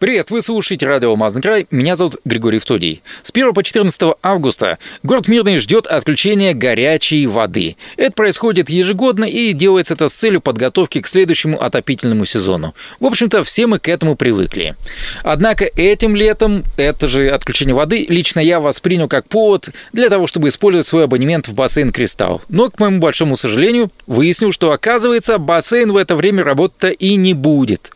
Привет, вы слушаете радио «Алмазный край». Меня зовут Григорий Втодий. С 1 по 14 августа город Мирный ждет отключения горячей воды. Это происходит ежегодно и делается это с целью подготовки к следующему отопительному сезону. В общем-то, все мы к этому привыкли. Однако этим летом это же отключение воды лично я воспринял как повод для того, чтобы использовать свой абонемент в бассейн «Кристалл». Но, к моему большому сожалению, выяснил, что, оказывается, бассейн в это время работать и не будет.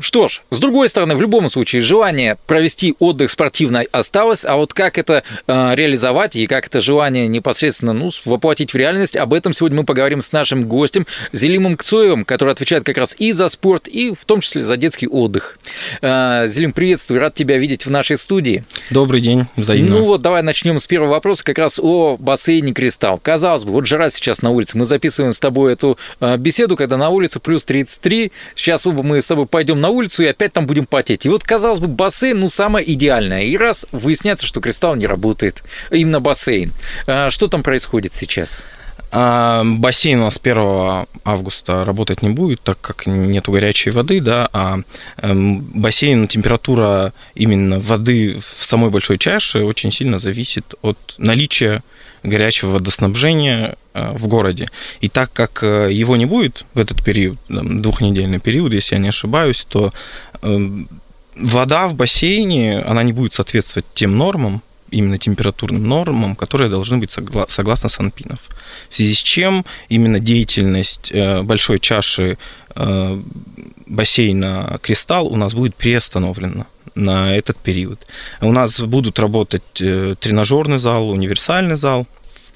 Что ж, с другой стороны, в любом случае, желание провести отдых спортивно осталось, а вот как это э, реализовать и как это желание непосредственно ну, воплотить в реальность, об этом сегодня мы поговорим с нашим гостем Зелимом Кцоевым, который отвечает как раз и за спорт, и в том числе за детский отдых. Э, Зелим, приветствую, рад тебя видеть в нашей студии. Добрый день, взаимно. Ну вот, давай начнем с первого вопроса, как раз о бассейне «Кристалл». Казалось бы, вот жара сейчас на улице, мы записываем с тобой эту э, беседу, когда на улице плюс 33, сейчас оба мы с тобой пойдем на на улицу и опять там будем потеть. И вот, казалось бы, бассейн, ну, самое идеальное. И раз выясняется, что кристалл не работает, именно бассейн. А что там происходит сейчас? А, бассейн у нас 1 августа работать не будет, так как нету горячей воды, да, а эм, бассейн, температура именно воды в самой большой чаше очень сильно зависит от наличия горячего водоснабжения э, в городе. И так как э, его не будет в этот период, двухнедельный период, если я не ошибаюсь, то эм, вода в бассейне, она не будет соответствовать тем нормам, именно температурным нормам, которые должны быть согласно Санпинов. В связи с чем именно деятельность э, большой чаши бассейна «Кристалл» у нас будет приостановлена на этот период. У нас будут работать э, тренажерный зал, универсальный зал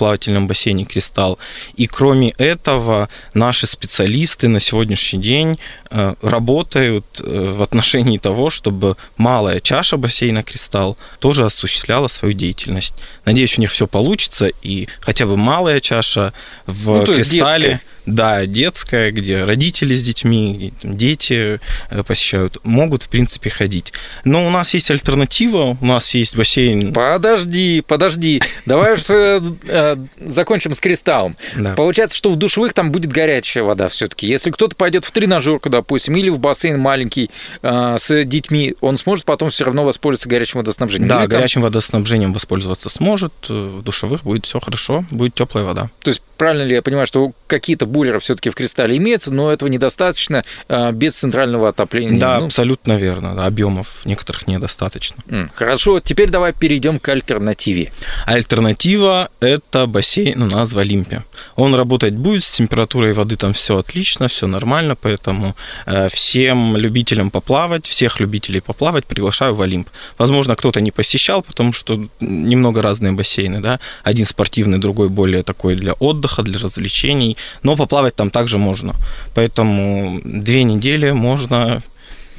плавательном бассейне «Кристалл». И кроме этого, наши специалисты на сегодняшний день э, работают э, в отношении того, чтобы малая чаша бассейна «Кристалл» тоже осуществляла свою деятельность. Надеюсь, у них все получится, и хотя бы малая чаша в ну, «Кристалле» да, детская, где родители с детьми, дети э, посещают, могут, в принципе, ходить. Но у нас есть альтернатива, у нас есть бассейн. Подожди, подожди. Давай уж э, э, закончим с кристаллом. Получается, что в душевых там будет горячая вода все-таки. Если кто-то пойдет в тренажерку, допустим, или в бассейн маленький с детьми, он сможет потом все равно воспользоваться горячим водоснабжением. Да, горячим водоснабжением воспользоваться сможет. В душевых будет все хорошо, будет теплая вода. То есть правильно ли я понимаю, что какие-то буллеры все-таки в кристалле имеется, но этого недостаточно а, без центрального отопления. Да, ну, абсолютно верно. Да, объемов некоторых недостаточно. Хорошо, теперь давай перейдем к альтернативе. Альтернатива – это бассейн у нас в Олимпе. Он работать будет, с температурой воды там все отлично, все нормально, поэтому э, всем любителям поплавать, всех любителей поплавать приглашаю в Олимп. Возможно, кто-то не посещал, потому что немного разные бассейны, да, один спортивный, другой более такой для отдыха, для развлечений, но поплавать там также можно. Поэтому две недели можно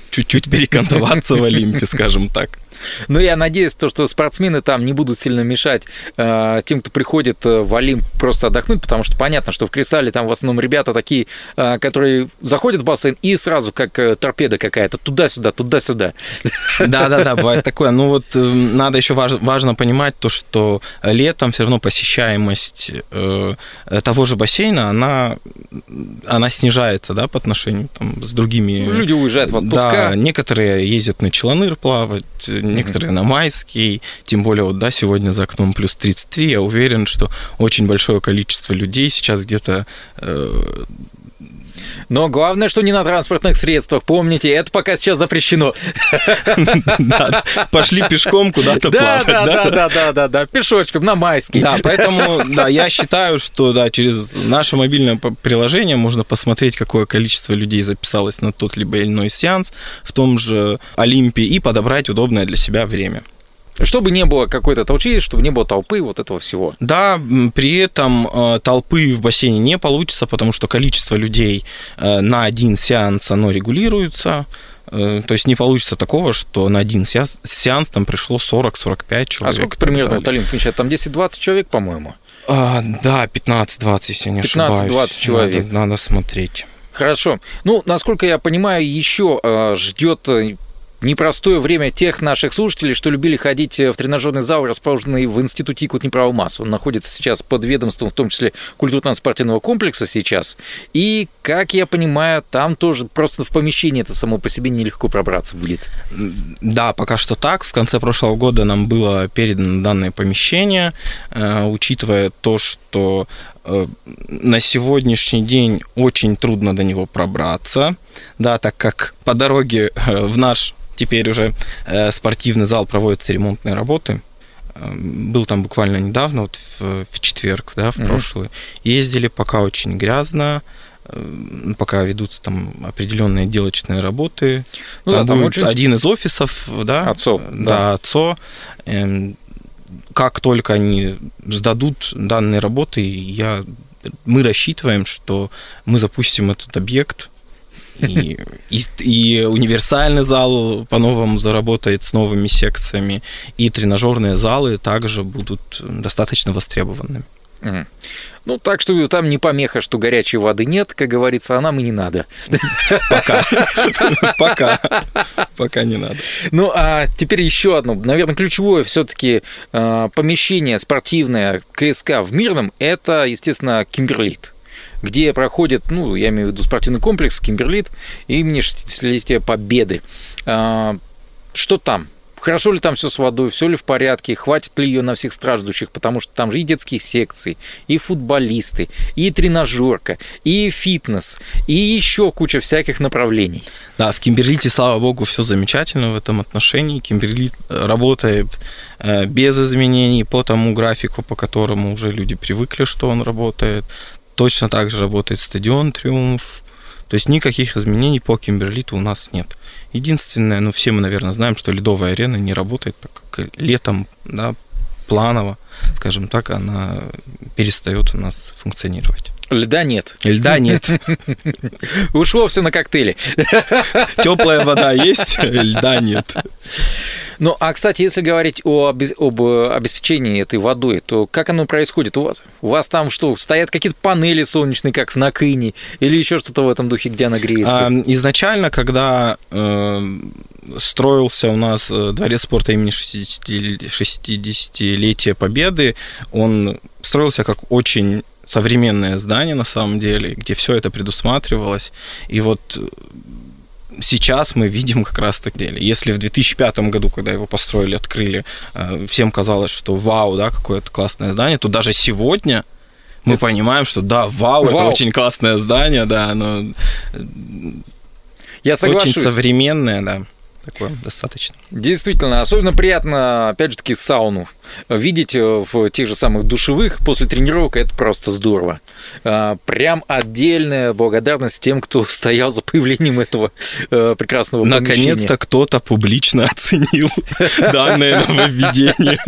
чуть-чуть перекантоваться в Олимпе, скажем так. Но я надеюсь, то, что спортсмены там не будут сильно мешать э, тем, кто приходит э, в Олимп просто отдохнуть, потому что понятно, что в Крисале там в основном ребята такие, э, которые заходят в бассейн и сразу как э, торпеда какая-то туда-сюда, туда-сюда. Да-да-да, бывает такое. Ну вот э, надо еще важ, важно понимать то, что летом все равно посещаемость э, того же бассейна, она, она снижается, да, по отношению там, с другими... Люди уезжают в отпуска. Да, некоторые ездят на Челаныр плавать, некоторые на майский, тем более вот, да, сегодня за окном плюс 33, я уверен, что очень большое количество людей сейчас где-то э, но главное, что не на транспортных средствах. Помните, это пока сейчас запрещено. Пошли пешком куда-то плавать. Да, да, да, да, да, да, пешочком на майский. Да, поэтому, да, я считаю, что да, через наше мобильное приложение можно посмотреть, какое количество людей записалось на тот либо иной сеанс в том же Олимпе и подобрать удобное для себя время. Чтобы не было какой-то толчи, чтобы не было толпы, вот этого всего. Да, при этом э, толпы в бассейне не получится, потому что количество людей э, на один сеанс, оно регулируется. Э, то есть не получится такого, что на один сеанс, сеанс там пришло 40-45 человек. А сколько примерно Олимп вмещает? Там 10-20 человек, по-моему? А, да, 15-20, если не 15 ошибаюсь. 15-20 человек. Надо, надо смотреть. Хорошо. Ну, насколько я понимаю, еще ждет непростое время тех наших слушателей, что любили ходить в тренажерный зал, расположенный в Институте Якут Неправомасс. Он находится сейчас под ведомством, в том числе культурно-спортивного комплекса сейчас. И, как я понимаю, там тоже просто в помещении это само по себе нелегко пробраться будет. Да, пока что так. В конце прошлого года нам было передано данное помещение, э, учитывая то, что э, на сегодняшний день очень трудно до него пробраться, да, так как по дороге э, в наш теперь уже спортивный зал проводятся ремонтные работы. Был там буквально недавно, вот в, в четверг, да, в mm-hmm. прошлый. Ездили, пока очень грязно, пока ведутся там определенные делочные работы. Ну, там, да, там будет очень... один из офисов, да, отцов, да, да отцо. Как только они сдадут данные работы, я, мы рассчитываем, что мы запустим этот объект, и, и, и универсальный зал по-новому заработает с новыми секциями, и тренажерные залы также будут достаточно востребованными. Ну, так что там не помеха, что горячей воды нет, как говорится, а нам и не надо. Пока. Пока. Пока не надо. Ну, а теперь еще одно, наверное, ключевое все-таки а, помещение спортивное КСК в Мирном, это, естественно, Кимберлит где проходит, ну, я имею в виду спортивный комплекс Кимберлит имени 60-летия Победы. А, что там? Хорошо ли там все с водой, все ли в порядке, хватит ли ее на всех страждущих, потому что там же и детские секции, и футболисты, и тренажерка, и фитнес, и еще куча всяких направлений. Да, в Кимберлите, слава богу, все замечательно в этом отношении. Кимберлит работает э, без изменений по тому графику, по которому уже люди привыкли, что он работает. Точно так же работает стадион «Триумф», то есть никаких изменений по Кимберлиту у нас нет. Единственное, ну все мы, наверное, знаем, что ледовая арена не работает, так как летом, да, планово, скажем так, она перестает у нас функционировать. Льда нет. Льда нет. Ушло все на коктейли. Теплая вода есть, льда нет. Ну, а, кстати, если говорить о, об э, обеспечении этой водой, то как оно происходит у вас? У вас там что, стоят какие-то панели солнечные, как в Накыне, или еще что-то в этом духе, где она греется? А, изначально, когда э, строился у нас э, дворец спорта имени 60-летия Победы, он строился как очень современное здание на самом деле, где все это предусматривалось. И вот э, сейчас мы видим как раз так деле. Если в 2005 году, когда его построили, открыли, э, всем казалось, что вау, да, какое-то классное здание, то даже сегодня мы понимаем, что да, вау, вау. это очень классное здание, да, оно Я соглашусь. очень современное, да такое достаточно. Действительно, особенно приятно, опять же таки, сауну видеть э, в тех же самых душевых после тренировок, это просто здорово. А, прям отдельная благодарность тем, кто стоял за появлением этого э, прекрасного Наконец-то кто-то публично оценил данное нововведение.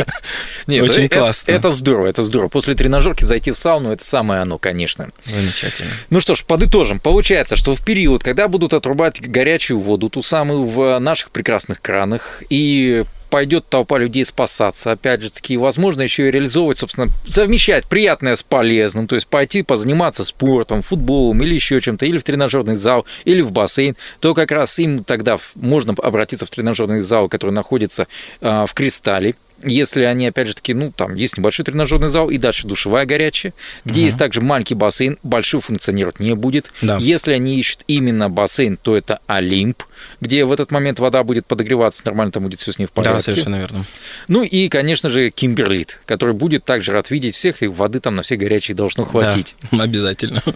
Нет, Очень классно. Это здорово, это здорово. После тренажерки зайти в сауну, это самое оно, конечно. Замечательно. Ну что ж, подытожим. Получается, что в период, когда будут отрубать горячую воду, ту самую в наших прекрасных кранах, и пойдет толпа людей спасаться. Опять же таки, возможно еще и реализовывать, собственно, совмещать приятное с полезным, то есть пойти позаниматься спортом, футболом или еще чем-то, или в тренажерный зал, или в бассейн, то как раз им тогда можно обратиться в тренажерный зал, который находится а, в Кристалле, если они, опять же таки, ну, там есть небольшой тренажерный зал и дальше душевая горячая, где угу. есть также маленький бассейн, большой функционировать не будет. Да. Если они ищут именно бассейн, то это Олимп, где в этот момент вода будет подогреваться, нормально там будет все с ней в порядке. Да, совершенно верно. Ну и, конечно же, Кимберлит, который будет также рад видеть всех, и воды там на все горячие должно хватить. Да, обязательно.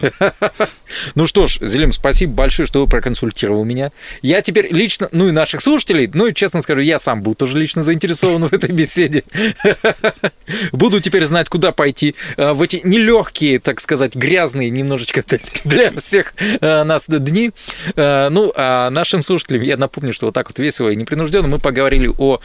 Ну что ж, Зелим, спасибо большое, что вы проконсультировал меня. Я теперь лично, ну и наших слушателей, ну и честно скажу, я сам был тоже лично заинтересован в этой беседе. Буду теперь знать, куда пойти а, в эти нелегкие, так сказать, грязные немножечко для всех а, нас дни. А, ну, а нашим слушателям я напомню, что вот так вот весело и непринужденно мы поговорили о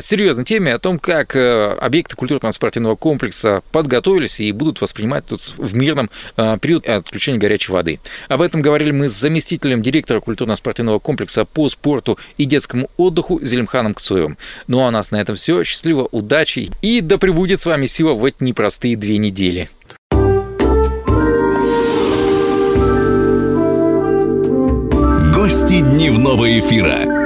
серьезной теме, о том, как объекты культурного спортивного комплекса подготовились и будут воспринимать тут в мирном период отключения горячей воды. Об этом говорили мы с заместителем директора культурно-спортивного комплекса по спорту и детскому отдыху Зелимханом Кцуевым. Ну а у нас на этом все. Счастливо, удачи и да пребудет с вами сила в эти непростые две недели. Гости дневного эфира.